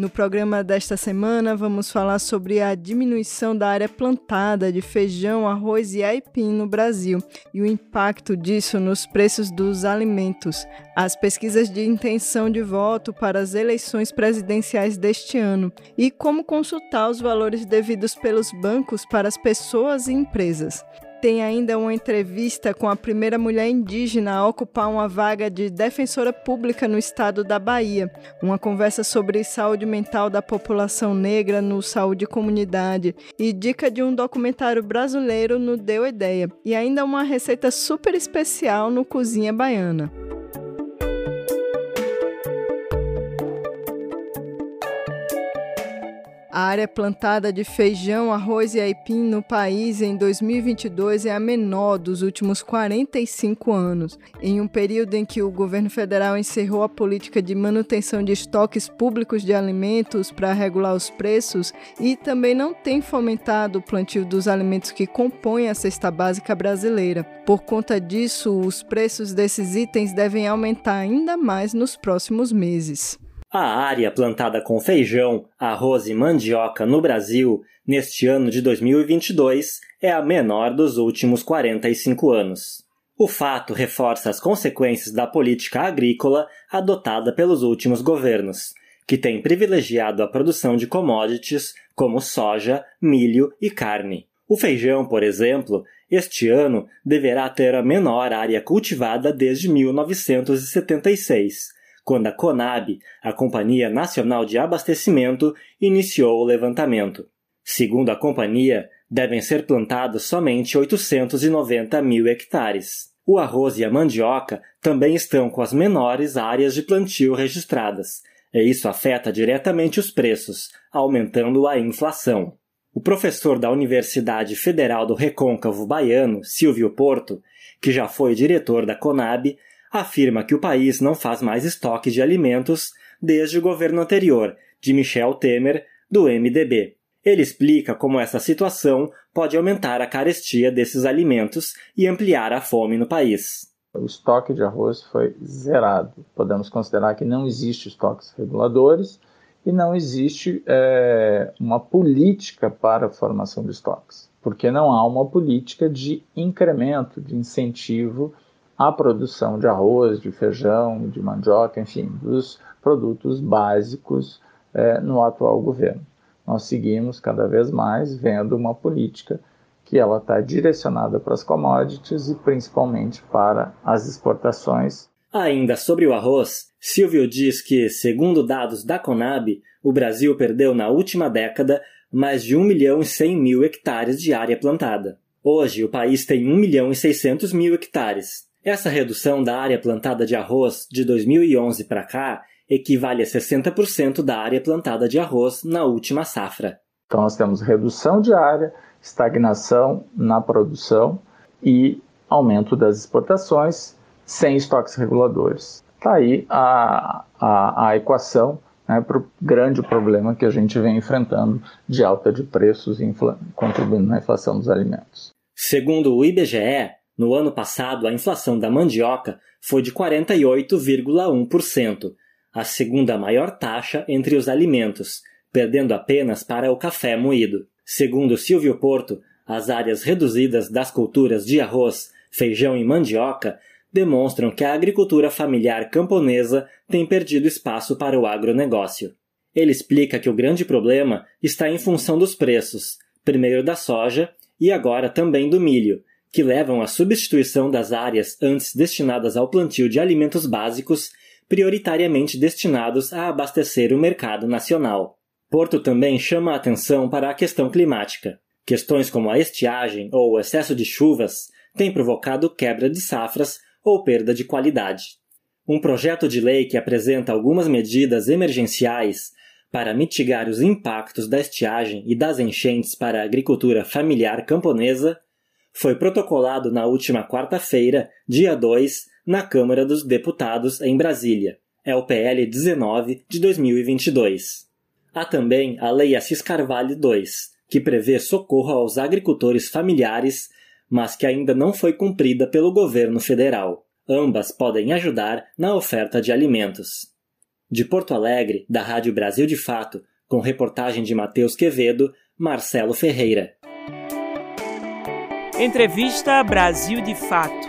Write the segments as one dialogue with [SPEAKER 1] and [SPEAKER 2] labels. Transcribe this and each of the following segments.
[SPEAKER 1] No programa desta semana, vamos falar sobre a diminuição da área plantada de feijão, arroz e aipim no Brasil e o impacto disso nos preços dos alimentos, as pesquisas de intenção de voto para as eleições presidenciais deste ano e como consultar os valores devidos pelos bancos para as pessoas e empresas tem ainda uma entrevista com a primeira mulher indígena a ocupar uma vaga de defensora pública no estado da Bahia. Uma conversa sobre saúde mental da população negra no Saúde Comunidade e dica de um documentário brasileiro no Deu Ideia. E ainda uma receita super especial no Cozinha Baiana. A área plantada de feijão, arroz e aipim no país em 2022 é a menor dos últimos 45 anos, em um período em que o governo federal encerrou a política de manutenção de estoques públicos de alimentos para regular os preços e também não tem fomentado o plantio dos alimentos que compõem a cesta básica brasileira. Por conta disso, os preços desses itens devem aumentar ainda mais nos próximos meses.
[SPEAKER 2] A área plantada com feijão, arroz e mandioca no Brasil neste ano de 2022 é a menor dos últimos 45 anos. O fato reforça as consequências da política agrícola adotada pelos últimos governos, que tem privilegiado a produção de commodities como soja, milho e carne. O feijão, por exemplo, este ano deverá ter a menor área cultivada desde 1976 quando a CONAB, a Companhia Nacional de Abastecimento, iniciou o levantamento. Segundo a companhia, devem ser plantados somente 890 mil hectares. O arroz e a mandioca também estão com as menores áreas de plantio registradas, e isso afeta diretamente os preços, aumentando a inflação. O professor da Universidade Federal do Recôncavo Baiano, Silvio Porto, que já foi diretor da Conab, afirma que o país não faz mais estoque de alimentos desde o governo anterior, de Michel Temer, do MDB. Ele explica como essa situação pode aumentar a carestia desses alimentos e ampliar a fome no país.
[SPEAKER 3] O estoque de arroz foi zerado. Podemos considerar que não existe estoques reguladores e não existe é, uma política para a formação de estoques, porque não há uma política de incremento, de incentivo a produção de arroz, de feijão, de mandioca, enfim, dos produtos básicos é, no atual governo. Nós seguimos cada vez mais vendo uma política que ela está direcionada para as commodities e principalmente para as exportações.
[SPEAKER 2] Ainda sobre o arroz, Silvio diz que, segundo dados da Conab, o Brasil perdeu na última década mais de 1 milhão e 100 mil hectares de área plantada. Hoje, o país tem 1 milhão e 600 mil hectares, essa redução da área plantada de arroz de 2011 para cá equivale a 60% da área plantada de arroz na última safra.
[SPEAKER 3] Então nós temos redução de área, estagnação na produção e aumento das exportações sem estoques reguladores. Está aí a, a, a equação né, para o grande problema que a gente vem enfrentando de alta de preços e contribuindo na inflação dos alimentos.
[SPEAKER 2] Segundo o IBGE, no ano passado, a inflação da mandioca foi de 48,1%, a segunda maior taxa entre os alimentos, perdendo apenas para o café moído. Segundo Silvio Porto, as áreas reduzidas das culturas de arroz, feijão e mandioca demonstram que a agricultura familiar camponesa tem perdido espaço para o agronegócio. Ele explica que o grande problema está em função dos preços, primeiro da soja e agora também do milho, que levam à substituição das áreas antes destinadas ao plantio de alimentos básicos, prioritariamente destinados a abastecer o mercado nacional. Porto também chama a atenção para a questão climática. Questões como a estiagem ou o excesso de chuvas têm provocado quebra de safras ou perda de qualidade. Um projeto de lei que apresenta algumas medidas emergenciais para mitigar os impactos da estiagem e das enchentes para a agricultura familiar camponesa foi protocolado na última quarta-feira, dia 2, na Câmara dos Deputados em Brasília. É o PL 19 de 2022. Há também a Lei Assis Carvalho II, que prevê socorro aos agricultores familiares, mas que ainda não foi cumprida pelo governo federal. Ambas podem ajudar na oferta de alimentos. De Porto Alegre, da Rádio Brasil de Fato, com reportagem de Matheus Quevedo, Marcelo Ferreira.
[SPEAKER 4] Entrevista Brasil de Fato.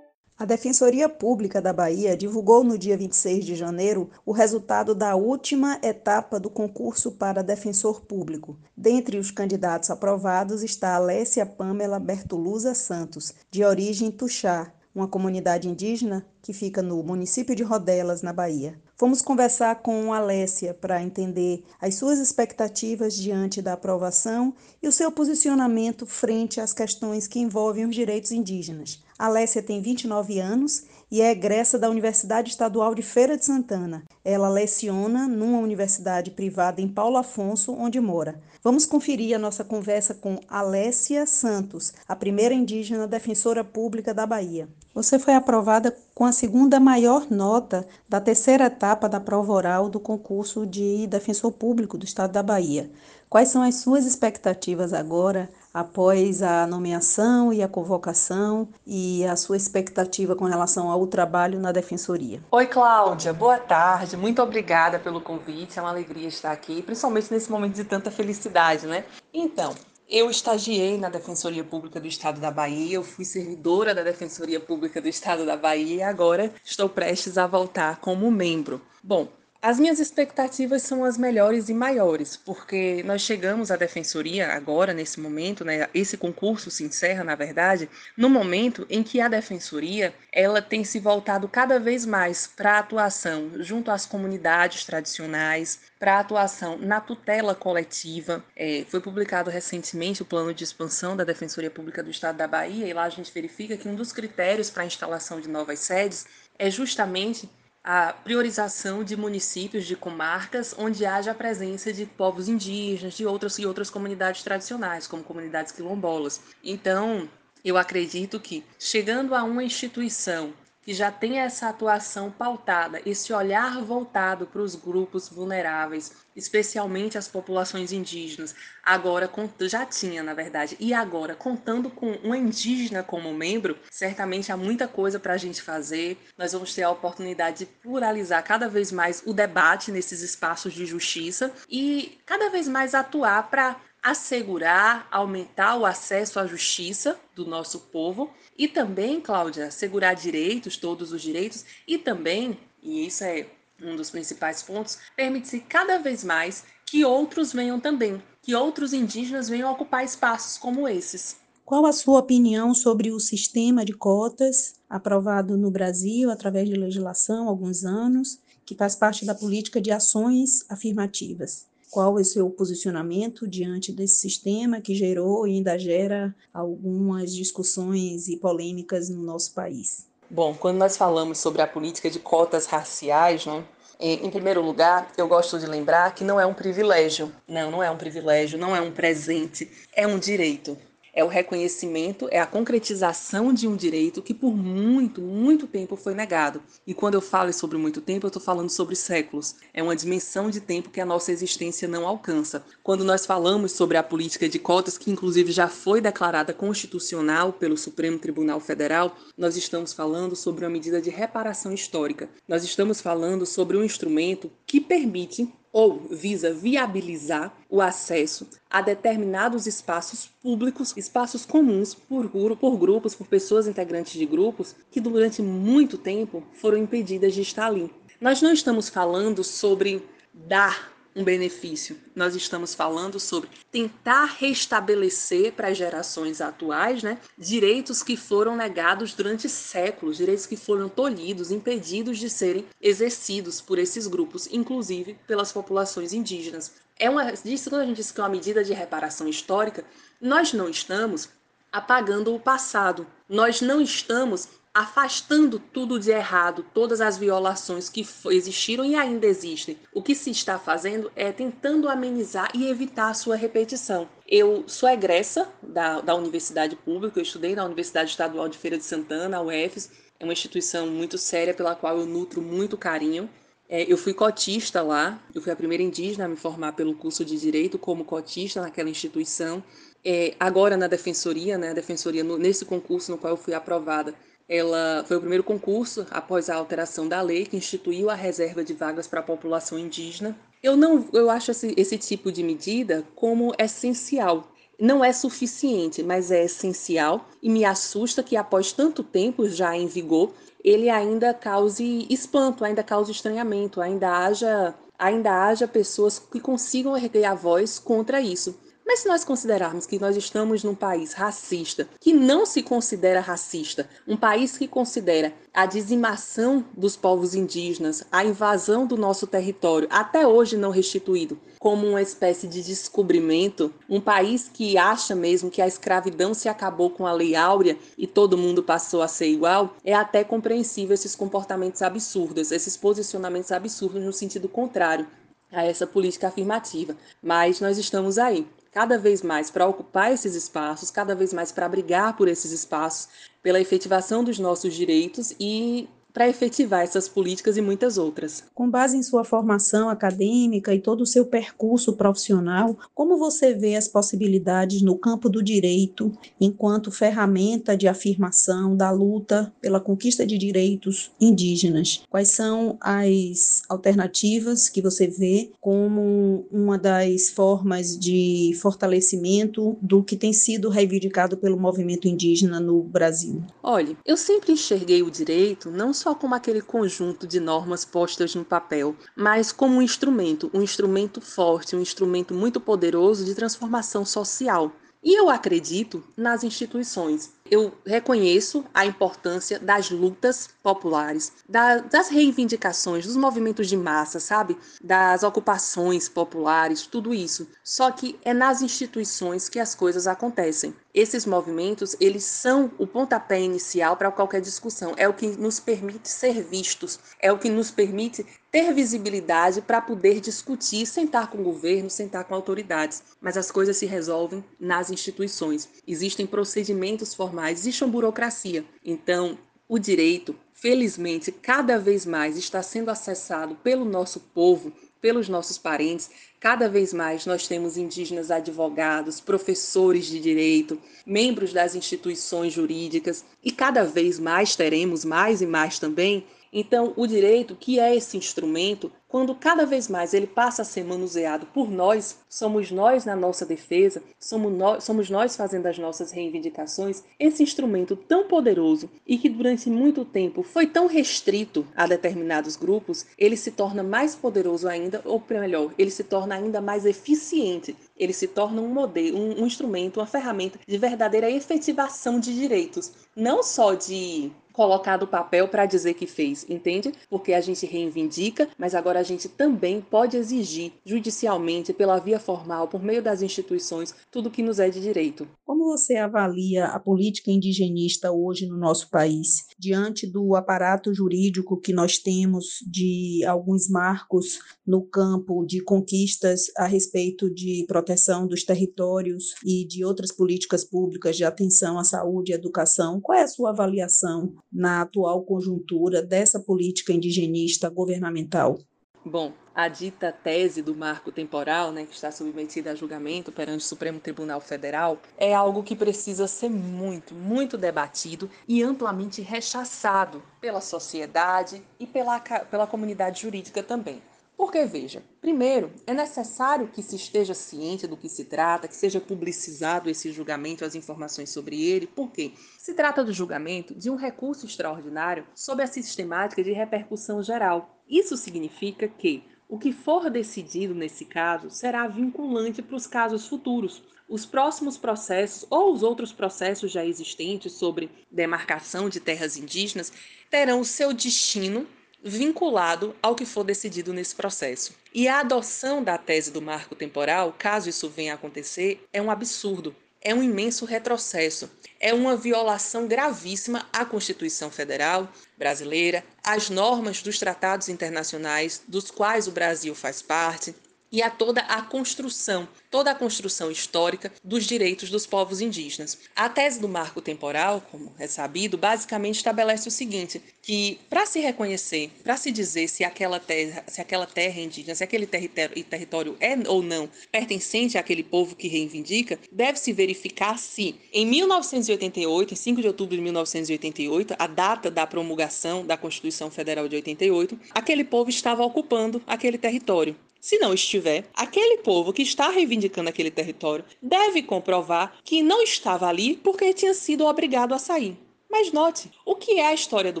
[SPEAKER 5] A Defensoria Pública da Bahia divulgou no dia 26 de janeiro o resultado da última etapa do concurso para defensor público. Dentre os candidatos aprovados está Alessia Pamela Bertoluza Santos, de origem Tuxá, uma comunidade indígena que fica no município de Rodelas, na Bahia. Fomos conversar com Alessia para entender as suas expectativas diante da aprovação e o seu posicionamento frente às questões que envolvem os direitos indígenas. Alessia tem 29 anos e é egressa da Universidade Estadual de Feira de Santana. Ela leciona numa universidade privada em Paulo Afonso, onde mora. Vamos conferir a nossa conversa com Alessia Santos, a primeira indígena defensora pública da Bahia. Você foi aprovada com a segunda maior nota da terceira etapa da prova oral do concurso de defensor público do Estado da Bahia. Quais são as suas expectativas agora, após a nomeação e a convocação, e a sua expectativa com relação ao trabalho na defensoria?
[SPEAKER 6] Oi, Cláudia, boa tarde. Muito obrigada pelo convite. É uma alegria estar aqui, principalmente nesse momento de tanta felicidade, né? Então, eu estagiei na Defensoria Pública do Estado da Bahia, eu fui servidora da Defensoria Pública do Estado da Bahia e agora estou prestes a voltar como membro. Bom, as minhas expectativas são as melhores e maiores, porque nós chegamos à defensoria agora, nesse momento, né? Esse concurso se encerra, na verdade, no momento em que a defensoria ela tem se voltado cada vez mais para a atuação junto às comunidades tradicionais, para a atuação na tutela coletiva. É, foi publicado recentemente o plano de expansão da Defensoria Pública do Estado da Bahia, e lá a gente verifica que um dos critérios para a instalação de novas sedes é justamente a priorização de municípios, de comarcas, onde haja a presença de povos indígenas, de outras e outras comunidades tradicionais, como comunidades quilombolas. Então, eu acredito que, chegando a uma instituição que já tem essa atuação pautada, esse olhar voltado para os grupos vulneráveis, especialmente as populações indígenas, agora já tinha, na verdade, e agora contando com uma indígena como membro, certamente há muita coisa para a gente fazer. Nós vamos ter a oportunidade de pluralizar cada vez mais o debate nesses espaços de justiça e cada vez mais atuar para assegurar, aumentar o acesso à justiça do nosso povo e também, Cláudia, assegurar direitos, todos os direitos, e também, e isso é um dos principais pontos, permitir cada vez mais que outros venham também, que outros indígenas venham ocupar espaços como esses.
[SPEAKER 5] Qual a sua opinião sobre o sistema de cotas aprovado no Brasil através de legislação há alguns anos, que faz parte da política de ações afirmativas? Qual é o seu posicionamento diante desse sistema que gerou e ainda gera algumas discussões e polêmicas no nosso país?
[SPEAKER 6] Bom, quando nós falamos sobre a política de cotas raciais, né, em primeiro lugar, eu gosto de lembrar que não é um privilégio. Não, não é um privilégio, não é um presente, é um direito é o reconhecimento, é a concretização de um direito que por muito, muito tempo foi negado. E quando eu falo sobre muito tempo, eu estou falando sobre séculos. É uma dimensão de tempo que a nossa existência não alcança. Quando nós falamos sobre a política de cotas, que inclusive já foi declarada constitucional pelo Supremo Tribunal Federal, nós estamos falando sobre uma medida de reparação histórica. Nós estamos falando sobre um instrumento que permite ou visa viabilizar o acesso a determinados espaços públicos, espaços comuns por, por grupos, por pessoas integrantes de grupos que durante muito tempo foram impedidas de estar ali. Nós não estamos falando sobre dar um benefício. Nós estamos falando sobre tentar restabelecer para as gerações atuais né, direitos que foram negados durante séculos, direitos que foram tolhidos, impedidos de serem exercidos por esses grupos, inclusive pelas populações indígenas. É uma, disso quando a gente diz que é uma medida de reparação histórica, nós não estamos apagando o passado. Nós não estamos afastando tudo de errado, todas as violações que existiram e ainda existem. O que se está fazendo é tentando amenizar e evitar a sua repetição. Eu sou egressa da, da universidade pública, eu estudei na Universidade Estadual de Feira de Santana, a UFES, é uma instituição muito séria pela qual eu nutro muito carinho. É, eu fui cotista lá, eu fui a primeira indígena a me formar pelo curso de Direito como cotista naquela instituição. É, agora na defensoria, né, defensoria no, nesse concurso no qual eu fui aprovada, ela foi o primeiro concurso após a alteração da lei que instituiu a reserva de vagas para a população indígena. Eu não, eu acho esse, esse tipo de medida como essencial. Não é suficiente, mas é essencial e me assusta que após tanto tempo já em vigor, ele ainda cause espanto, ainda cause estranhamento, ainda haja ainda haja pessoas que consigam erguer a voz contra isso. Mas se nós considerarmos que nós estamos num país racista, que não se considera racista, um país que considera a dizimação dos povos indígenas, a invasão do nosso território, até hoje não restituído, como uma espécie de descobrimento, um país que acha mesmo que a escravidão se acabou com a Lei Áurea e todo mundo passou a ser igual, é até compreensível esses comportamentos absurdos, esses posicionamentos absurdos no sentido contrário a essa política afirmativa. Mas nós estamos aí cada vez mais para ocupar esses espaços, cada vez mais para brigar por esses espaços, pela efetivação dos nossos direitos e para efetivar essas políticas e muitas outras.
[SPEAKER 5] Com base em sua formação acadêmica e todo o seu percurso profissional, como você vê as possibilidades no campo do direito enquanto ferramenta de afirmação da luta pela conquista de direitos indígenas? Quais são as alternativas que você vê como uma das formas de fortalecimento do que tem sido reivindicado pelo movimento indígena no Brasil?
[SPEAKER 6] Olha, eu sempre enxerguei o direito não só como aquele conjunto de normas postas no papel, mas como um instrumento, um instrumento forte, um instrumento muito poderoso de transformação social. E eu acredito nas instituições. Eu reconheço a importância das lutas populares, da, das reivindicações, dos movimentos de massa, sabe? Das ocupações populares, tudo isso. Só que é nas instituições que as coisas acontecem. Esses movimentos, eles são o pontapé inicial para qualquer discussão. É o que nos permite ser vistos, é o que nos permite ter visibilidade para poder discutir, sentar com o governo, sentar com autoridades. Mas as coisas se resolvem nas instituições. Existem procedimentos formais formais, existe uma burocracia. Então, o direito, felizmente, cada vez mais está sendo acessado pelo nosso povo, pelos nossos parentes. Cada vez mais nós temos indígenas advogados, professores de direito, membros das instituições jurídicas e cada vez mais teremos mais e mais também então, o direito, que é esse instrumento, quando cada vez mais ele passa a ser manuseado por nós, somos nós na nossa defesa, somos nós, somos nós fazendo as nossas reivindicações, esse instrumento tão poderoso e que durante muito tempo foi tão restrito a determinados grupos, ele se torna mais poderoso ainda, ou melhor, ele se torna ainda mais eficiente, ele se torna um modelo, um, um instrumento, uma ferramenta de verdadeira efetivação de direitos, não só de colocar do papel para dizer que fez, entende? Porque a gente reivindica, mas agora gente também pode exigir judicialmente, pela via formal, por meio das instituições, tudo que nos é de direito.
[SPEAKER 5] Como você avalia a política indigenista hoje no nosso país, diante do aparato jurídico que nós temos de alguns marcos no campo de conquistas a respeito de proteção dos territórios e de outras políticas públicas de atenção à saúde e educação? Qual é a sua avaliação na atual conjuntura dessa política indigenista governamental?
[SPEAKER 6] Bom, a dita tese do marco temporal, né, que está submetida a julgamento perante o Supremo Tribunal Federal, é algo que precisa ser muito, muito debatido e amplamente rechaçado pela sociedade e pela, pela comunidade jurídica também. Porque, veja, primeiro, é necessário que se esteja ciente do que se trata, que seja publicizado esse julgamento, as informações sobre ele, porque se trata do julgamento de um recurso extraordinário sob a sistemática de repercussão geral. Isso significa que O que for decidido nesse caso será vinculante para os casos futuros. Os próximos processos ou os outros processos já existentes sobre demarcação de terras indígenas terão o seu destino vinculado ao que for decidido nesse processo. E a adoção da tese do marco temporal, caso isso venha a acontecer, é um absurdo, é um imenso retrocesso, é uma violação gravíssima à Constituição Federal brasileira, às normas dos tratados internacionais dos quais o Brasil faz parte, e a toda a construção, toda a construção histórica dos direitos dos povos indígenas. A tese do marco temporal, como é sabido, basicamente estabelece o seguinte, que para se reconhecer, para se dizer se aquela terra, se aquela terra indígena, se aquele território, território é ou não pertencente àquele povo que reivindica, deve-se verificar se em 1988, em 5 de outubro de 1988, a data da promulgação da Constituição Federal de 88, aquele povo estava ocupando aquele território. Se não estiver, aquele povo que está reivindicando aquele território deve comprovar que não estava ali porque tinha sido obrigado a sair. Mas note, o que é a história do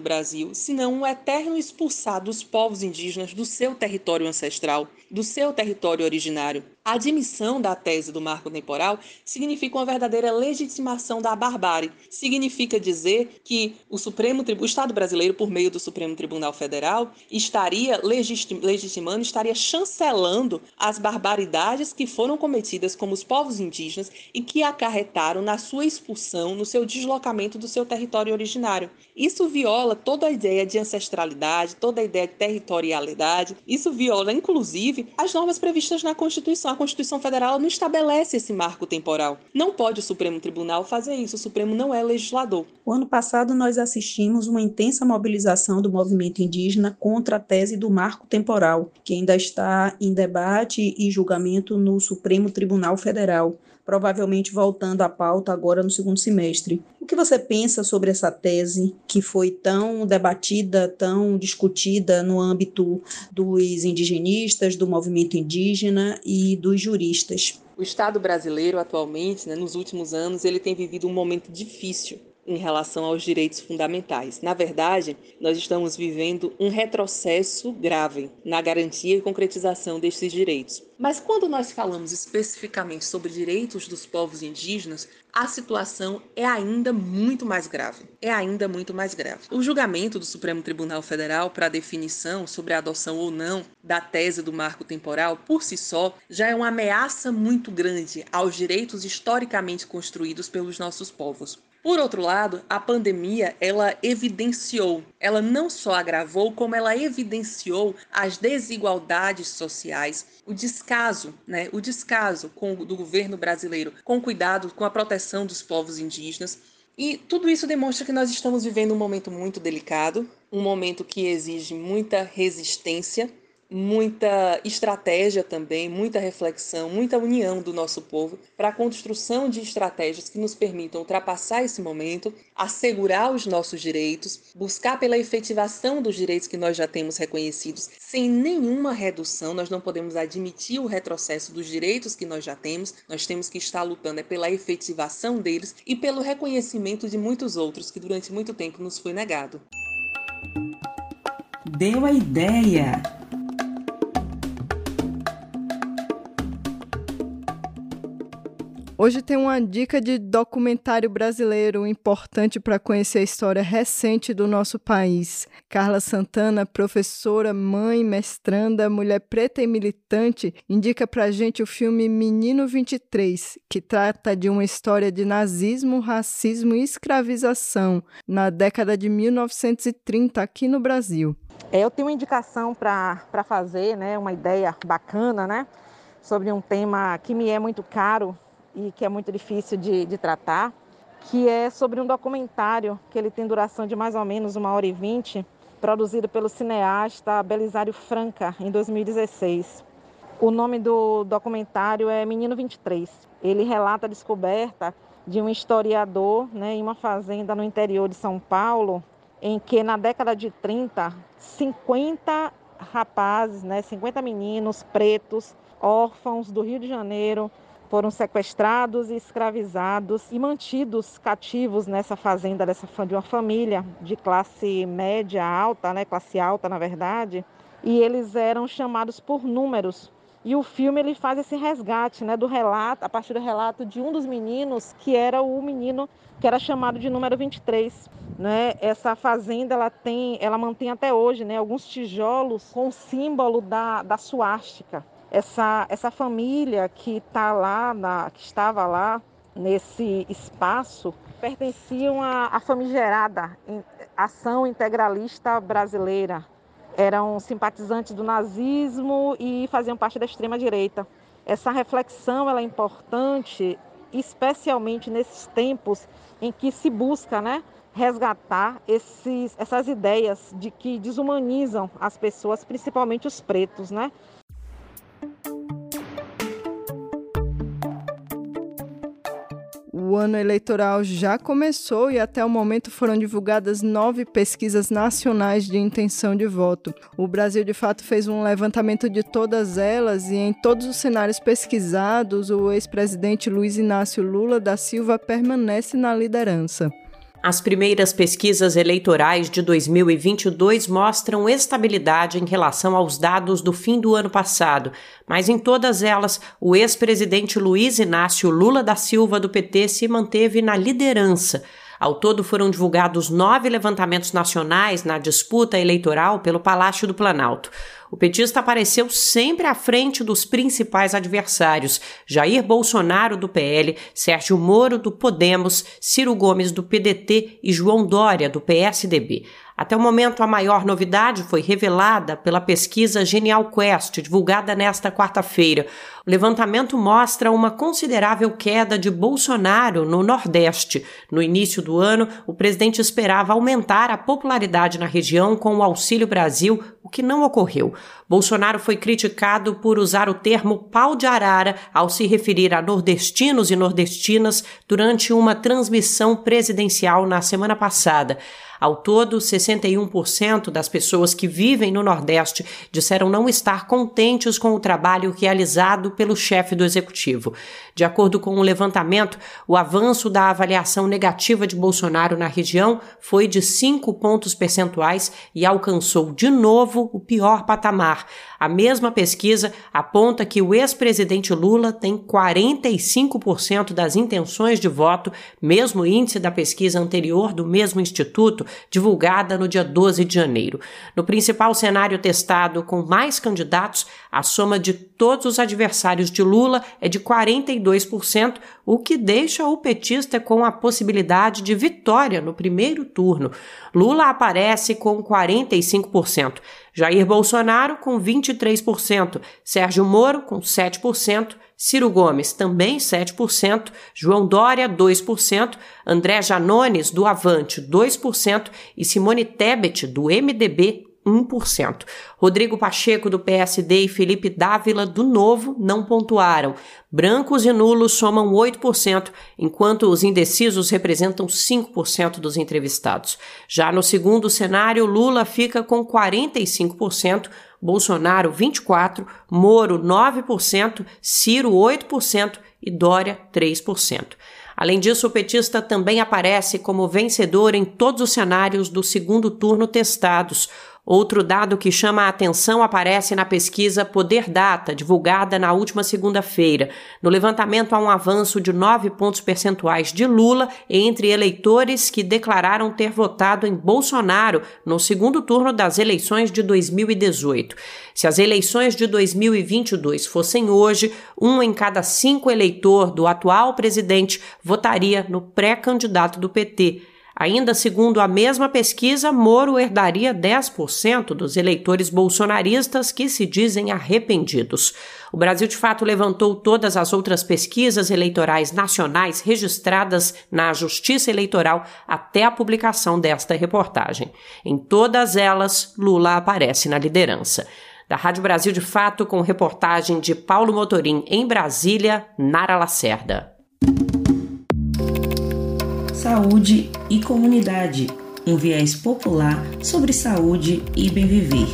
[SPEAKER 6] Brasil, senão um eterno expulsar dos povos indígenas do seu território ancestral, do seu território originário? A admissão da tese do marco temporal significa uma verdadeira legitimação da barbárie. Significa dizer que o Supremo o Estado brasileiro, por meio do Supremo Tribunal Federal, estaria legitimando, estaria chancelando as barbaridades que foram cometidas como os povos indígenas e que acarretaram na sua expulsão, no seu deslocamento do seu território originário. Isso viola toda a ideia de ancestralidade, toda a ideia de territorialidade. Isso viola, inclusive, as normas previstas na Constituição. A Constituição Federal não estabelece esse marco temporal. Não pode o Supremo Tribunal fazer isso. O Supremo não é legislador.
[SPEAKER 5] O ano passado, nós assistimos uma intensa mobilização do movimento indígena contra a tese do marco temporal, que ainda está em debate e julgamento no Supremo Tribunal Federal provavelmente voltando à pauta agora no segundo semestre. O que você pensa sobre essa tese que foi tão debatida, tão discutida no âmbito dos indigenistas, do movimento indígena e dos juristas?
[SPEAKER 6] O Estado brasileiro atualmente, né, nos últimos anos, ele tem vivido um momento difícil em relação aos direitos fundamentais. Na verdade, nós estamos vivendo um retrocesso grave na garantia e concretização desses direitos. Mas quando nós falamos especificamente sobre direitos dos povos indígenas, a situação é ainda muito mais grave. É ainda muito mais grave. O julgamento do Supremo Tribunal Federal para a definição sobre a adoção ou não da tese do marco temporal, por si só, já é uma ameaça muito grande aos direitos historicamente construídos pelos nossos povos. Por outro lado, a pandemia ela evidenciou, ela não só agravou, como ela evidenciou as desigualdades sociais, o descaso, né, o descaso com, do governo brasileiro com cuidado com a proteção dos povos indígenas. E tudo isso demonstra que nós estamos vivendo um momento muito delicado, um momento que exige muita resistência muita estratégia também, muita reflexão, muita união do nosso povo para a construção de estratégias que nos permitam ultrapassar esse momento, assegurar os nossos direitos, buscar pela efetivação dos direitos que nós já temos reconhecidos, sem nenhuma redução. Nós não podemos admitir o retrocesso dos direitos que nós já temos. Nós temos que estar lutando é pela efetivação deles e pelo reconhecimento de muitos outros que durante muito tempo nos foi negado.
[SPEAKER 4] Deu a ideia.
[SPEAKER 1] Hoje tem uma dica de documentário brasileiro importante para conhecer a história recente do nosso país. Carla Santana, professora, mãe, mestranda, mulher preta e militante, indica para gente o filme Menino 23, que trata de uma história de nazismo, racismo e escravização na década de 1930 aqui no Brasil.
[SPEAKER 7] É, eu tenho uma indicação para fazer, né, uma ideia bacana, né, sobre um tema que me é muito caro e que é muito difícil de, de tratar, que é sobre um documentário que ele tem duração de mais ou menos uma hora e vinte, produzido pelo cineasta Belisário Franca em 2016. O nome do documentário é Menino 23. Ele relata a descoberta de um historiador né, em uma fazenda no interior de São Paulo, em que na década de 30, 50 rapazes, né, 50 meninos pretos, órfãos do Rio de Janeiro, foram sequestrados e escravizados e mantidos cativos nessa fazenda dessa de uma família de classe média alta, né, classe alta na verdade, e eles eram chamados por números. E o filme ele faz esse resgate, né, do relato, a partir do relato de um dos meninos, que era o menino que era chamado de número 23, né? Essa fazenda ela tem, ela mantém até hoje, né, alguns tijolos com o símbolo da, da suástica. Essa essa família que tá lá na, que estava lá nesse espaço pertenciam à, à famigerada Ação Integralista Brasileira, eram simpatizantes do nazismo e faziam parte da extrema direita. Essa reflexão ela é importante, especialmente nesses tempos em que se busca, né, resgatar esses, essas ideias de que desumanizam as pessoas, principalmente os pretos, né?
[SPEAKER 1] O ano eleitoral já começou e até o momento foram divulgadas nove pesquisas nacionais de intenção de voto. O Brasil, de fato, fez um levantamento de todas elas e, em todos os cenários pesquisados, o ex-presidente Luiz Inácio Lula da Silva permanece na liderança.
[SPEAKER 8] As primeiras pesquisas eleitorais de 2022 mostram estabilidade em relação aos dados do fim do ano passado, mas em todas elas, o ex-presidente Luiz Inácio Lula da Silva do PT se manteve na liderança. Ao todo foram divulgados nove levantamentos nacionais na disputa eleitoral pelo Palácio do Planalto. O petista apareceu sempre à frente dos principais adversários: Jair Bolsonaro do PL, Sérgio Moro do Podemos, Ciro Gomes do PDT e João Dória do PSDB. Até o momento, a maior novidade foi revelada pela pesquisa Genial Quest, divulgada nesta quarta-feira. O levantamento mostra uma considerável queda de Bolsonaro no Nordeste. No início do ano, o presidente esperava aumentar a popularidade na região com o Auxílio Brasil, o que não ocorreu. Bolsonaro foi criticado por usar o termo pau de arara ao se referir a nordestinos e nordestinas durante uma transmissão presidencial na semana passada. Ao todo, 61% das pessoas que vivem no Nordeste disseram não estar contentes com o trabalho realizado pelo chefe do executivo. De acordo com o um levantamento, o avanço da avaliação negativa de Bolsonaro na região foi de 5 pontos percentuais e alcançou de novo o pior patamar. A mesma pesquisa aponta que o ex-presidente Lula tem 45% das intenções de voto, mesmo índice da pesquisa anterior do mesmo instituto, divulgada no dia 12 de janeiro. No principal cenário testado com mais candidatos, a soma de todos os adversários de Lula é de 42%, o que deixa o petista com a possibilidade de vitória no primeiro turno. Lula aparece com 45%, Jair Bolsonaro com 23%, Sérgio Moro com 7%, Ciro Gomes também 7%, João Dória 2%, André Janones do Avante 2% e Simone Tebet do MDB 1%. Rodrigo Pacheco, do PSD, e Felipe Dávila, do Novo, não pontuaram. Brancos e nulos somam 8%, enquanto os indecisos representam 5% dos entrevistados. Já no segundo cenário, Lula fica com 45%, Bolsonaro 24%, Moro 9%, Ciro 8% e Dória 3%. Além disso, o petista também aparece como vencedor em todos os cenários do segundo turno testados. Outro dado que chama a atenção aparece na pesquisa Poder Data, divulgada na última segunda-feira. No levantamento há um avanço de nove pontos percentuais de Lula entre eleitores que declararam ter votado em Bolsonaro no segundo turno das eleições de 2018. Se as eleições de 2022 fossem hoje, um em cada cinco eleitor do atual presidente votaria no pré-candidato do PT. Ainda segundo a mesma pesquisa, Moro herdaria 10% dos eleitores bolsonaristas que se dizem arrependidos. O Brasil, de fato, levantou todas as outras pesquisas eleitorais nacionais registradas na Justiça Eleitoral até a publicação desta reportagem. Em todas elas, Lula aparece na liderança. Da Rádio Brasil de Fato, com reportagem de Paulo Motorim em Brasília, Nara Lacerda
[SPEAKER 9] saúde e comunidade, um viés popular sobre saúde e bem viver.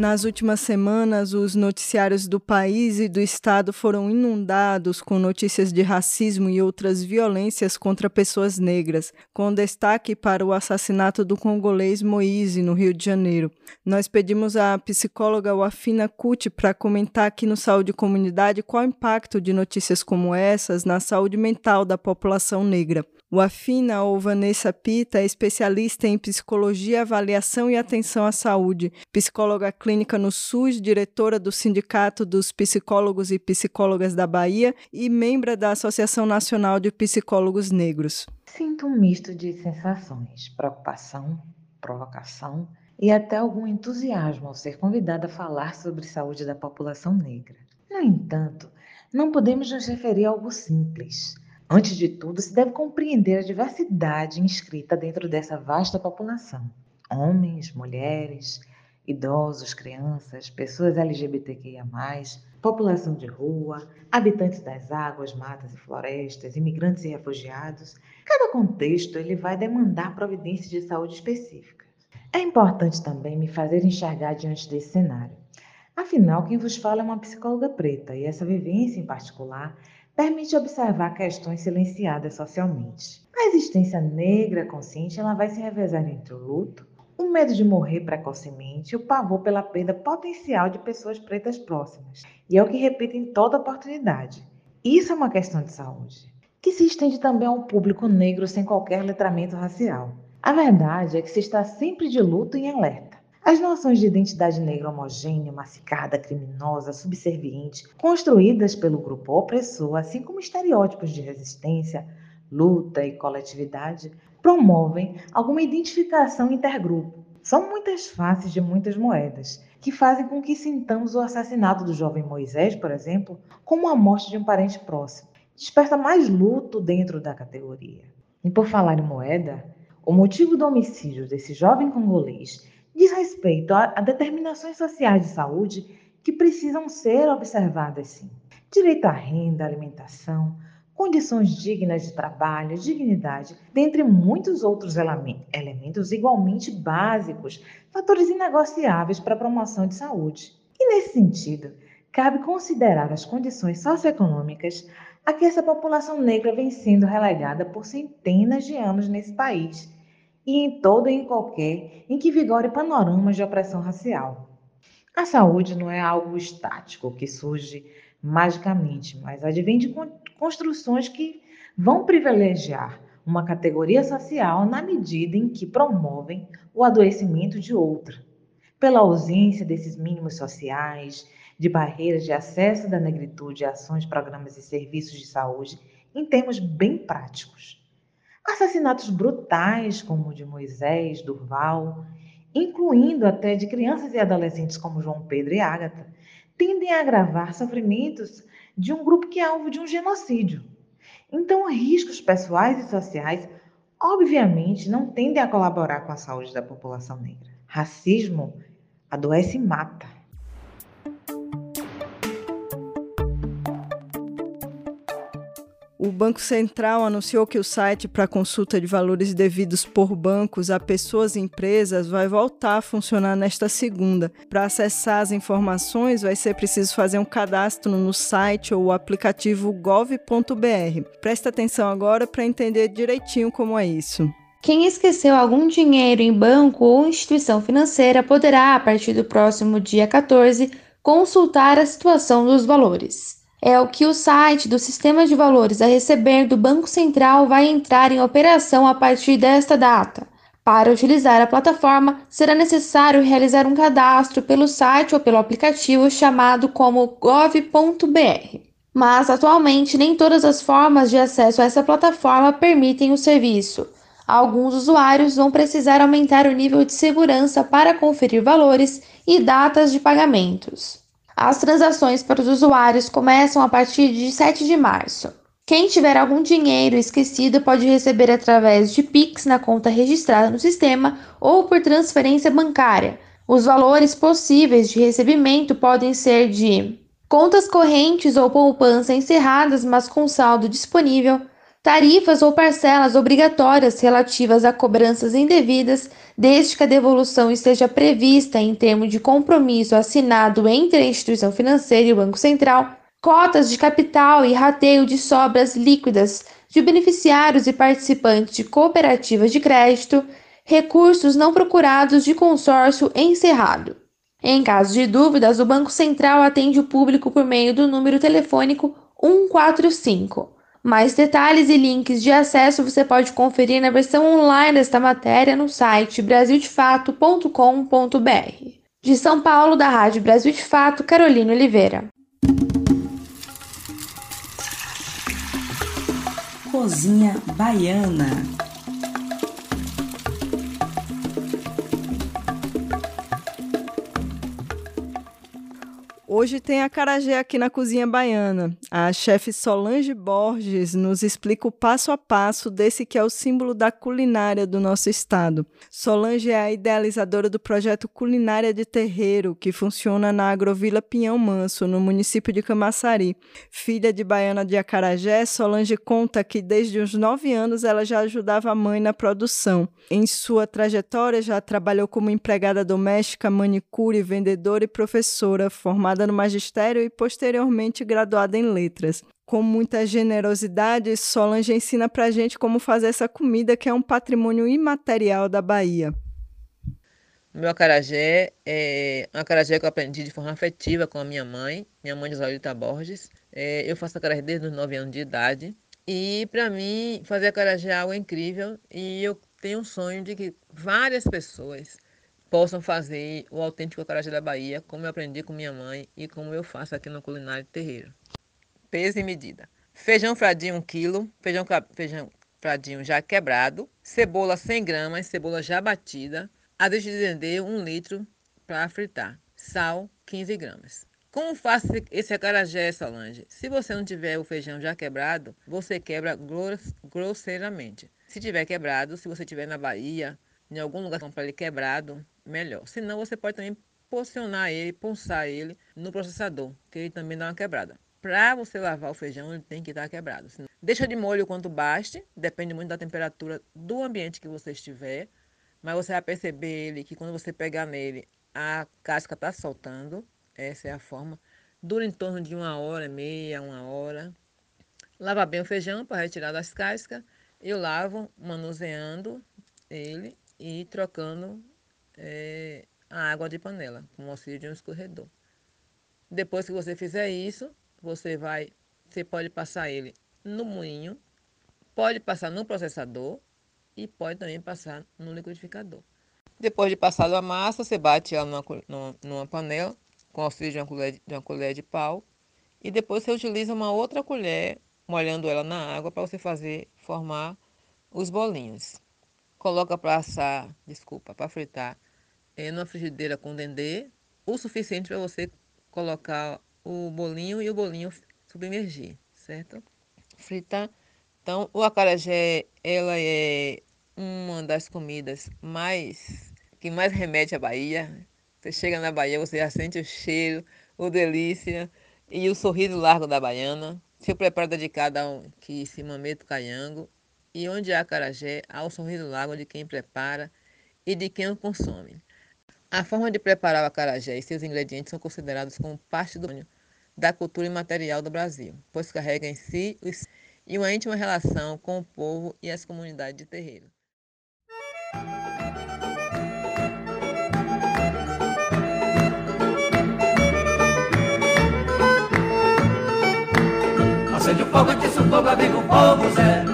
[SPEAKER 1] Nas últimas semanas, os noticiários do país e do estado foram inundados com notícias de racismo e outras violências contra pessoas negras, com destaque para o assassinato do congolês Moise, no Rio de Janeiro. Nós pedimos à psicóloga Wafina Kuti para comentar aqui no Saúde Comunidade qual o impacto de notícias como essas na saúde mental da população negra. O Afina ou Vanessa Pita é especialista em psicologia, avaliação e atenção à saúde, psicóloga clínica no SUS, diretora do Sindicato dos Psicólogos e Psicólogas da Bahia e membro da Associação Nacional de Psicólogos Negros.
[SPEAKER 10] Sinto um misto de sensações, preocupação, provocação e até algum entusiasmo ao ser convidada a falar sobre saúde da população negra. No entanto, não podemos nos referir a algo simples Antes de tudo, se deve compreender a diversidade inscrita dentro dessa vasta população: homens, mulheres, idosos, crianças, pessoas LGBTQIA, população de rua, habitantes das águas, matas e florestas, imigrantes e refugiados. Cada contexto ele vai demandar providências de saúde específicas. É importante também me fazer enxergar diante desse cenário. Afinal, quem vos fala é uma psicóloga preta e essa vivência em particular permite observar questões silenciadas socialmente. A existência negra consciente ela vai se revezar entre o luto, o medo de morrer precocemente e o pavor pela perda potencial de pessoas pretas próximas. E é o que repito em toda oportunidade. Isso é uma questão de saúde, que se estende também ao público negro sem qualquer letramento racial. A verdade é que se está sempre de luto e em alerta. As noções de identidade negra homogênea, massificada, criminosa, subserviente, construídas pelo grupo opressor, assim como estereótipos de resistência, luta e coletividade, promovem alguma identificação intergrupo. São muitas faces de muitas moedas, que fazem com que sintamos o assassinato do jovem Moisés, por exemplo, como a morte de um parente próximo. Desperta mais luto dentro da categoria. E por falar em moeda, o motivo do homicídio desse jovem congolês diz respeito a, a determinações sociais de saúde que precisam ser observadas sim. Direito à renda, alimentação, condições dignas de trabalho, dignidade, dentre muitos outros elementos igualmente básicos, fatores inegociáveis para a promoção de saúde. E nesse sentido, cabe considerar as condições socioeconômicas a que essa população negra vem sendo relegada por centenas de anos nesse país e em todo e em qualquer em que vigore panoramas de opressão racial. A saúde não é algo estático que surge magicamente, mas advém de construções que vão privilegiar uma categoria social na medida em que promovem o adoecimento de outra, pela ausência desses mínimos sociais, de barreiras de acesso da negritude a ações, programas e serviços de saúde, em termos bem práticos. Assassinatos brutais, como o de Moisés, Durval, incluindo até de crianças e adolescentes como João Pedro e Ágata, tendem a agravar sofrimentos de um grupo que é alvo de um genocídio. Então, riscos pessoais e sociais, obviamente, não tendem a colaborar com a saúde da população negra. Racismo adoece e mata.
[SPEAKER 1] O Banco Central anunciou que o site para consulta de valores devidos por bancos a pessoas e empresas vai voltar a funcionar nesta segunda. Para acessar as informações, vai ser preciso fazer um cadastro no site ou aplicativo gov.br. Presta atenção agora para entender direitinho como é isso.
[SPEAKER 11] Quem esqueceu algum dinheiro em banco ou instituição financeira poderá, a partir do próximo dia 14, consultar a situação dos valores é o que o site do Sistema de Valores a Receber do Banco Central vai entrar em operação a partir desta data. Para utilizar a plataforma, será necessário realizar um cadastro pelo site ou pelo aplicativo chamado como gov.br. Mas atualmente nem todas as formas de acesso a essa plataforma permitem o serviço. Alguns usuários vão precisar aumentar o nível de segurança para conferir valores e datas de pagamentos. As transações para os usuários começam a partir de 7 de março. Quem tiver algum dinheiro esquecido pode receber através de Pix na conta registrada no sistema ou por transferência bancária. Os valores possíveis de recebimento podem ser de contas correntes ou poupança encerradas, mas com saldo disponível, tarifas ou parcelas obrigatórias relativas a cobranças indevidas, desde que a devolução esteja prevista em termo de compromisso assinado entre a instituição financeira e o Banco Central, cotas de capital e rateio de sobras líquidas de beneficiários e participantes de cooperativas de crédito, recursos não procurados de consórcio encerrado. Em caso de dúvidas, o Banco Central atende o público por meio do número telefônico 145. Mais detalhes e links de acesso você pode conferir na versão online desta matéria no site brasildefato.com.br. De São Paulo, da Rádio Brasil de Fato, Carolina Oliveira.
[SPEAKER 9] Cozinha Baiana.
[SPEAKER 1] Hoje tem a Carajé aqui na Cozinha Baiana. A chefe Solange Borges nos explica o passo a passo desse que é o símbolo da culinária do nosso estado. Solange é a idealizadora do projeto Culinária de Terreiro, que funciona na Agrovila Pinhão Manso, no município de Camaçari. Filha de baiana de Acarajé, Solange conta que desde os nove anos ela já ajudava a mãe na produção. Em sua trajetória, já trabalhou como empregada doméstica, manicure, vendedora e professora, formada formada no magistério e posteriormente graduada em letras. Com muita generosidade, Solange ensina para gente como fazer essa comida que é um patrimônio imaterial da Bahia.
[SPEAKER 12] Meu acarajé é um acarajé que eu aprendi de forma afetiva com a minha mãe, minha mãe Joselita Borges. É, eu faço acarajé desde os 9 anos de idade. E para mim, fazer acarajé é algo incrível e eu tenho um sonho de que várias pessoas possam fazer o autêntico acarajé da Bahia, como eu aprendi com minha mãe e como eu faço aqui no Culinário Terreiro. Peso e medida. Feijão fradinho 1 kg, feijão, feijão fradinho já quebrado, cebola 100 gramas, cebola já batida, azeite de dendê 1 litro para fritar, sal 15 gramas. Como faço esse acarajé, Solange? Se você não tiver o feijão já quebrado, você quebra grosseiramente. Se tiver quebrado, se você estiver na Bahia, em algum lugar para ele quebrado, melhor. Senão você pode também posicionar ele, pulsar ele no processador, que ele também dá uma quebrada. Para você lavar o feijão, ele tem que estar quebrado. Deixa de molho quanto baste, depende muito da temperatura do ambiente que você estiver, mas você vai perceber ele que quando você pegar nele, a casca está soltando. Essa é a forma. Dura em torno de uma hora e meia, uma hora. Lava bem o feijão para retirar das cascas. Eu lavo manuseando ele e trocando é, a água de panela, com o auxílio de um escorredor. Depois que você fizer isso, você vai, você pode passar ele no moinho, pode passar no processador e pode também passar no liquidificador. Depois de passado a massa, você bate ela numa, numa, panela com auxílio de uma, colher, de uma colher de pau e depois você utiliza uma outra colher molhando ela na água para você fazer formar os bolinhos. Coloca para assar, desculpa, para fritar é, numa frigideira com dendê, o suficiente para você colocar o bolinho e o bolinho submergir, certo? Fritar. Então, o acarajé, ela é uma das comidas mais que mais remete à Bahia. Você chega na Bahia, você já sente o cheiro, o delícia e o sorriso largo da baiana. Seu preparo dedicado ao que se mameto caiango. E onde há acarajé, há o sorriso largo de quem prepara e de quem o consome. A forma de preparar o acarajé e seus ingredientes são considerados como parte do da cultura imaterial do Brasil, pois carrega em si e uma íntima relação com o povo e as comunidades de terreiro.
[SPEAKER 13] Acende o fogo, atiça o fogo, aviva o fogo, Zé,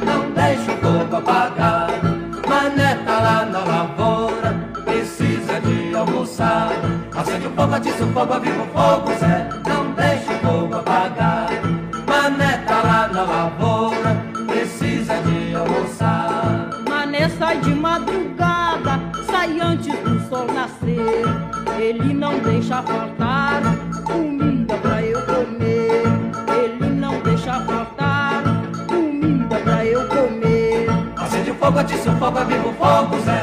[SPEAKER 13] almoçar. Acende o fogo, atiça o fogo, aviva o fogo, Zé. Não deixa o fogo apagar. Mané tá lá na lavoura, precisa de almoçar.
[SPEAKER 14] Mané sai de madrugada, sai antes do sol nascer. Ele não deixa faltar comida pra eu comer. Ele não deixa faltar comida pra eu comer.
[SPEAKER 13] Acende o fogo, atiça o fogo, aviva o fogo, Zé.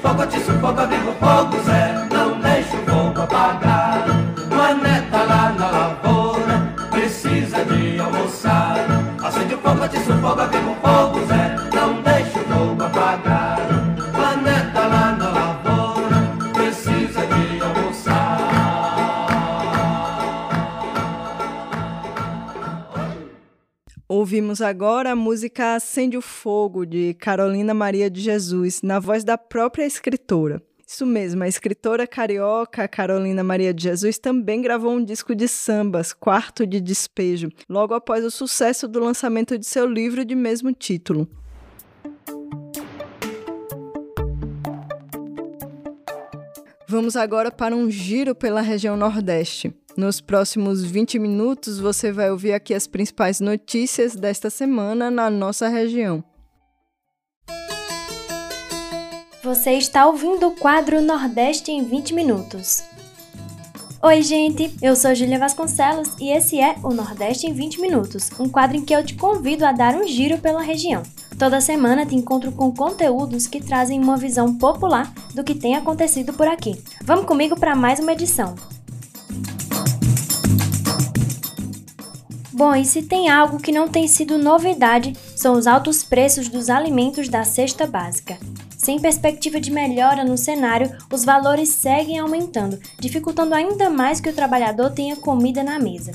[SPEAKER 13] Fogo, atiça o fogo, aviva o fogo, Zé. Não deixa o fogo apagar. Mané tá lá na lavoura, precisa de almoçar. Acende o fogo, atiça o fogo,
[SPEAKER 1] Ouvimos agora a música Acende o Fogo, de Carolina Maria de Jesus, na voz da própria escritora. Isso mesmo, a escritora carioca Carolina Maria de Jesus também gravou um disco de sambas, Quarto de Despejo, logo após o sucesso do lançamento de seu livro de mesmo título. Vamos agora para um giro pela região Nordeste. Nos próximos 20 minutos, você vai ouvir aqui as principais notícias desta semana na nossa região.
[SPEAKER 15] Você está ouvindo o quadro Nordeste em 20 minutos. Oi, gente! Eu sou Julia Vasconcelos e esse é o Nordeste em 20 minutos, um quadro em que eu te convido a dar um giro pela região. Toda semana te encontro com conteúdos que trazem uma visão popular do que tem acontecido por aqui. Vamos comigo para mais uma edição. Bom, e se tem algo que não tem sido novidade, são os altos preços dos alimentos da cesta básica. Sem perspectiva de melhora no cenário, os valores seguem aumentando, dificultando ainda mais que o trabalhador tenha comida na mesa.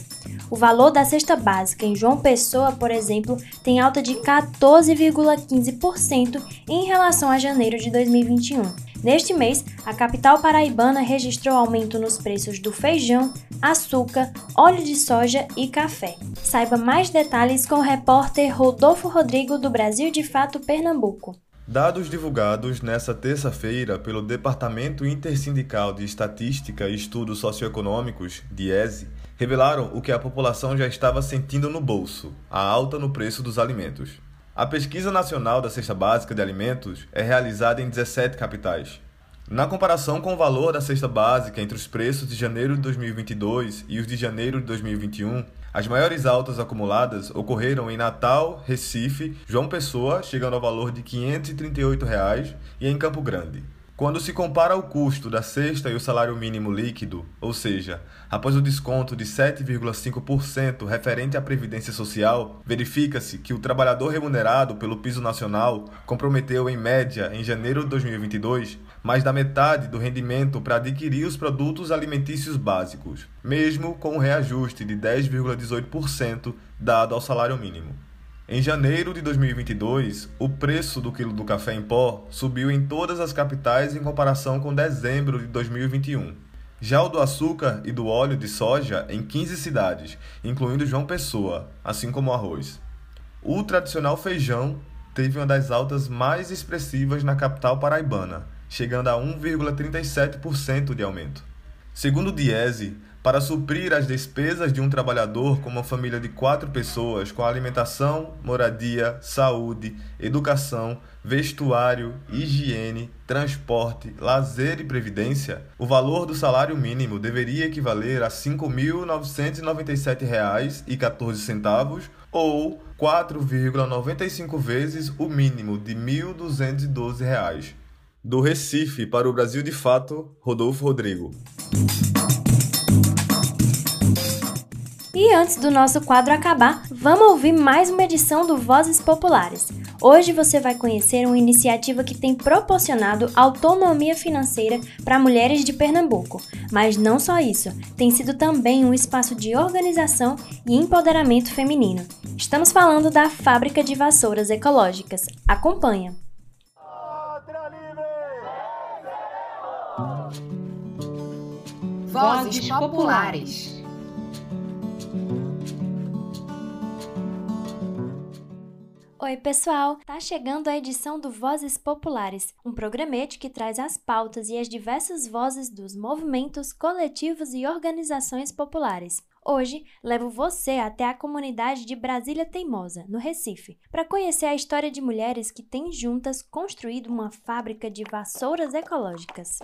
[SPEAKER 15] O valor da cesta básica em João Pessoa, por exemplo, tem alta de 14,15% em relação a janeiro de 2021. Neste mês, a capital paraibana registrou aumento nos preços do feijão, açúcar, óleo de soja e café. Saiba mais detalhes com o repórter Rodolfo Rodrigo do Brasil de Fato Pernambuco.
[SPEAKER 16] Dados divulgados nesta terça-feira pelo Departamento Intersindical de Estatística e Estudos Socioeconômicos, DIESE, revelaram o que a população já estava sentindo no bolso, a alta no preço dos alimentos. A Pesquisa Nacional da Cesta Básica de Alimentos é realizada em 17 capitais. Na comparação com o valor da cesta básica entre os preços de janeiro de 2022 e os de janeiro de 2021, as maiores altas acumuladas ocorreram em Natal, Recife, João Pessoa, chegando ao valor de 538 reais, e em Campo Grande. Quando se compara o custo da cesta e o salário mínimo líquido, ou seja, após o desconto de 7,5% referente à Previdência Social, verifica-se que o trabalhador remunerado pelo piso nacional comprometeu, em média, em janeiro de 2022, mais da metade do rendimento para adquirir os produtos alimentícios básicos, mesmo com o reajuste de 10,18% dado ao salário mínimo. Em janeiro de 2022, o preço do quilo do café em pó subiu em todas as capitais em comparação com dezembro de 2021. Já o do açúcar e do óleo de soja em 15 cidades, incluindo João Pessoa, assim como o arroz. O tradicional feijão teve uma das altas mais expressivas na capital paraibana, chegando a 1,37% de aumento. Segundo o Diese, para suprir as despesas de um trabalhador com uma família de quatro pessoas com alimentação, moradia, saúde, educação, vestuário, higiene, transporte, lazer e previdência, o valor do salário mínimo deveria equivaler a R$ 5.997,14 ou 4,95 vezes o mínimo de R$ 1.212. Do Recife para o Brasil de Fato, Rodolfo Rodrigo.
[SPEAKER 15] E antes do nosso quadro acabar, vamos ouvir mais uma edição do Vozes Populares. Hoje você vai conhecer uma iniciativa que tem proporcionado autonomia financeira para mulheres de Pernambuco. Mas não só isso, tem sido também um espaço de organização e empoderamento feminino. Estamos falando da Fábrica de Vassouras Ecológicas. Acompanha!
[SPEAKER 17] Vozes Populares.
[SPEAKER 15] Oi, pessoal! Tá chegando a edição do Vozes Populares, um programete que traz as pautas e as diversas vozes dos movimentos, coletivos e organizações populares. Hoje, levo você até a comunidade de Brasília Teimosa, no Recife, para conhecer a história de mulheres que têm juntas construído uma fábrica de vassouras ecológicas.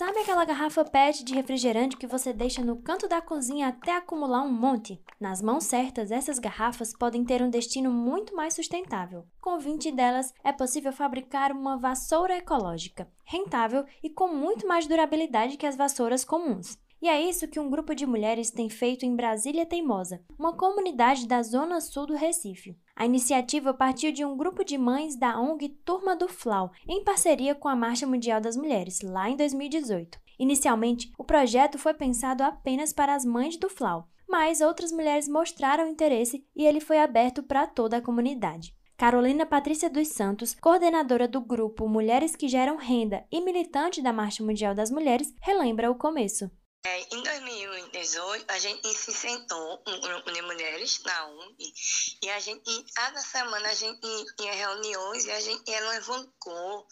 [SPEAKER 15] Sabe aquela garrafa PET de refrigerante que você deixa no canto da cozinha até acumular um monte? Nas mãos certas, essas garrafas podem ter um destino muito mais sustentável. Com 20 delas, é possível fabricar uma vassoura ecológica, rentável e com muito mais durabilidade que as vassouras comuns. E é isso que um grupo de mulheres tem feito em Brasília Teimosa, uma comunidade da zona sul do Recife. A iniciativa partiu de um grupo de mães da ONG Turma do Flau, em parceria com a Marcha Mundial das Mulheres, lá em 2018. Inicialmente, o projeto foi pensado apenas para as mães do Flau, mas outras mulheres mostraram interesse e ele foi aberto para toda a comunidade. Carolina Patrícia dos Santos, coordenadora do grupo Mulheres que Geram Renda e militante da Marcha Mundial das Mulheres, relembra o começo.
[SPEAKER 18] É, em 2018, a gente se sentou, um grupo de mulheres na UNG, e a gente, cada semana a gente tinha reuniões e a gente elencou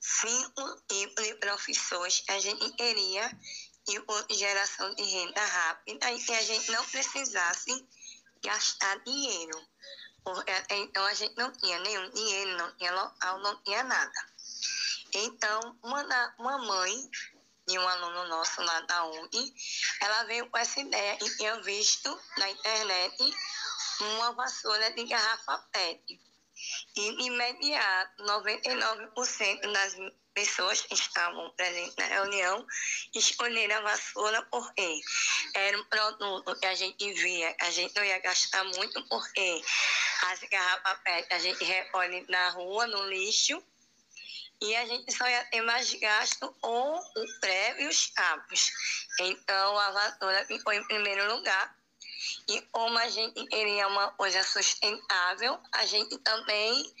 [SPEAKER 18] cinco tipos de profissões que a gente queria e geração de renda rápida e que a gente não precisasse gastar dinheiro. Porque então a gente não tinha nenhum dinheiro, não tinha local, não tinha nada. Então, uma, uma mãe de um aluno nosso lá da UNG, ela veio com essa ideia e tinha visto na internet uma vassoura de garrafa PET. E de imediato, 99% das pessoas que estavam presentes na reunião escolheram a vassoura porque era um produto que a gente via, a gente não ia gastar muito porque as garrafas PET a gente recolhe na rua, no lixo, e a gente só ia ter mais gasto com o pré e os cabos. Então, a vassoura ficou em primeiro lugar. E como a gente queria uma coisa sustentável, a gente também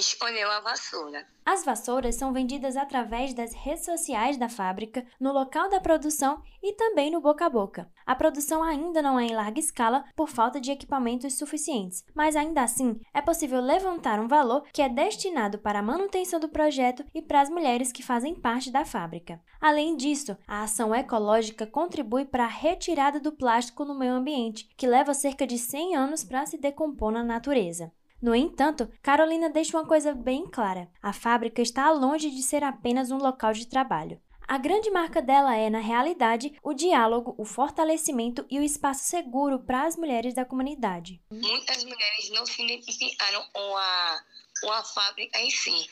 [SPEAKER 18] escolheu a vassoura.
[SPEAKER 15] As vassouras são vendidas através das redes sociais da fábrica, no local da produção e também no boca a boca. A produção ainda não é em larga escala por falta de equipamentos suficientes, mas ainda assim é possível levantar um valor que é destinado para a manutenção do projeto e para as mulheres que fazem parte da fábrica. Além disso, a ação ecológica contribui para a retirada do plástico no meio ambiente, que leva cerca de 100 anos para se decompor na natureza. No entanto, Carolina deixa uma coisa bem clara: a fábrica está longe de ser apenas um local de trabalho. A grande marca dela é, na realidade, o diálogo, o fortalecimento e o espaço seguro para as mulheres da comunidade.
[SPEAKER 18] Muitas mulheres não se identificaram com a, com a fábrica em si,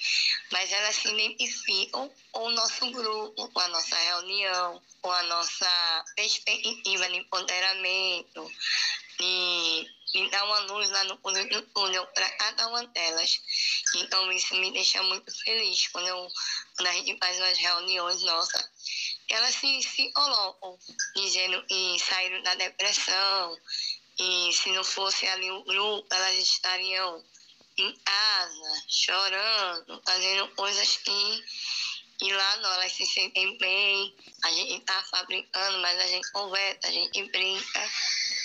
[SPEAKER 18] mas elas se identificam com o nosso grupo, com a nossa reunião, com a nossa perspectiva de empoderamento, de me dá uma luz lá no fundo do túnel para cada uma delas. Então isso me deixa muito feliz quando, eu, quando a gente faz umas reuniões nossas. Elas se, se colocam dizendo que saíram da depressão e se não fosse ali o grupo, elas estariam em casa, chorando, fazendo coisas que e lá não, elas se sentem bem, a gente está fabricando, mas a gente conversa, a gente brinca,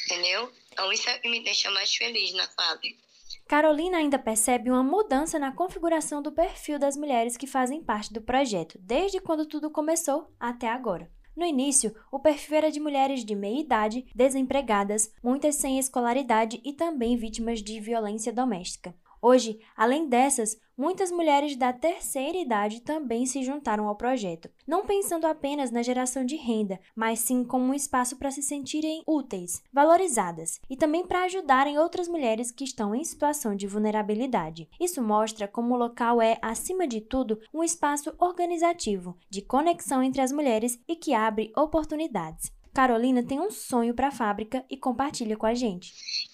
[SPEAKER 18] entendeu? Então isso é que me deixa mais feliz na fábrica.
[SPEAKER 15] Carolina ainda percebe uma mudança na configuração do perfil das mulheres que fazem parte do projeto, desde quando tudo começou até agora. No início, o perfil era de mulheres de meia idade, desempregadas, muitas sem escolaridade e também vítimas de violência doméstica. Hoje, além dessas, muitas mulheres da terceira idade também se juntaram ao projeto, não pensando apenas na geração de renda, mas sim como um espaço para se sentirem úteis, valorizadas e também para ajudarem outras mulheres que estão em situação de vulnerabilidade. Isso mostra como o local é, acima de tudo, um espaço organizativo, de conexão entre as mulheres e que abre oportunidades. Carolina tem um sonho para a fábrica e compartilha com a gente.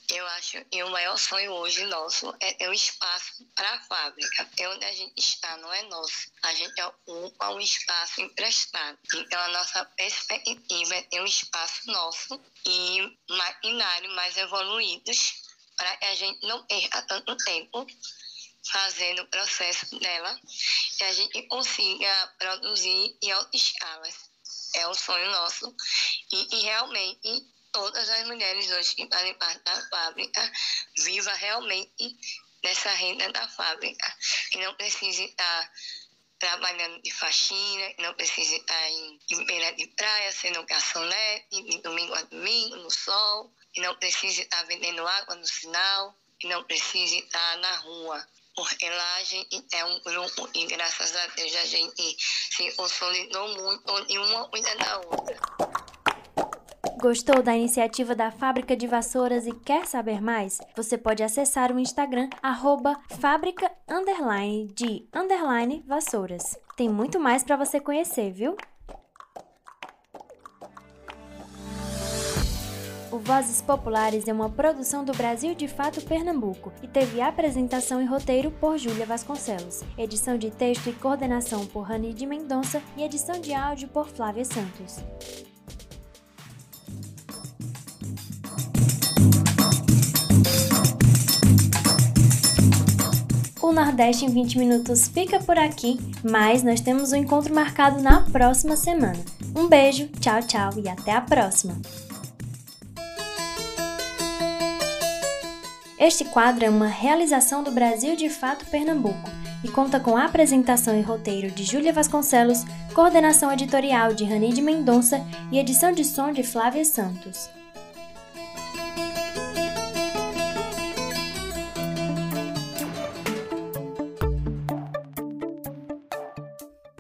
[SPEAKER 18] Eu acho que o maior sonho hoje nosso é ter um espaço para a fábrica. É onde a gente está, não é nosso. A gente ocupa um espaço emprestado. Então, a nossa perspectiva é ter um espaço nosso e maquinário mais evoluídos para que a gente não perca tanto tempo fazendo o processo dela e a gente consiga produzir em altas escalas. É um sonho nosso. E, e realmente todas as mulheres hoje que fazem parte da fábrica viva realmente dessa renda da fábrica. E não precise estar trabalhando de faxina, não precisa estar em, em beira de praia, sendo garçonete, de domingo a domingo, no sol, e não precisa estar vendendo água no sinal, e não precisa estar na rua porque lá a gente é um grupo e graças a Deus a gente se consolidou muito e uma cuida da outra.
[SPEAKER 15] Gostou da iniciativa da Fábrica de Vassouras e quer saber mais? Você pode acessar o Instagram arroba fábrica underline de underline vassouras. Tem muito mais para você conhecer, viu? O Vozes Populares é uma produção do Brasil de Fato Pernambuco e teve apresentação e roteiro por Júlia Vasconcelos, edição de texto e coordenação por Rani de Mendonça e edição de áudio por Flávia Santos. Nordeste em 20 minutos fica por aqui, mas nós temos um encontro marcado na próxima semana. Um beijo, tchau, tchau e até a próxima! Este quadro é uma realização do Brasil de Fato Pernambuco e conta com a apresentação e roteiro de Júlia Vasconcelos, coordenação editorial de Ranide Mendonça e edição de som de Flávia Santos.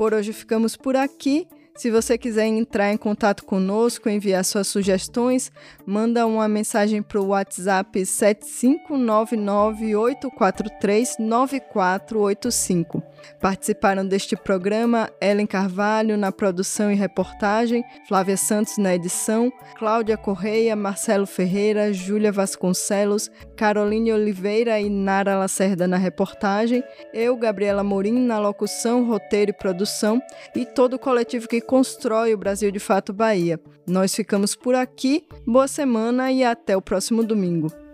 [SPEAKER 1] Por hoje ficamos por aqui. Se você quiser entrar em contato conosco, enviar suas sugestões, manda uma mensagem para o WhatsApp 75998439485. Participaram deste programa Ellen Carvalho na produção e reportagem, Flávia Santos na edição, Cláudia Correia, Marcelo Ferreira, Júlia Vasconcelos, Caroline Oliveira e Nara Lacerda na reportagem, eu, Gabriela Morim, na locução, roteiro e produção e todo o coletivo que constrói o Brasil de Fato Bahia. Nós ficamos por aqui, boa semana e até o próximo domingo.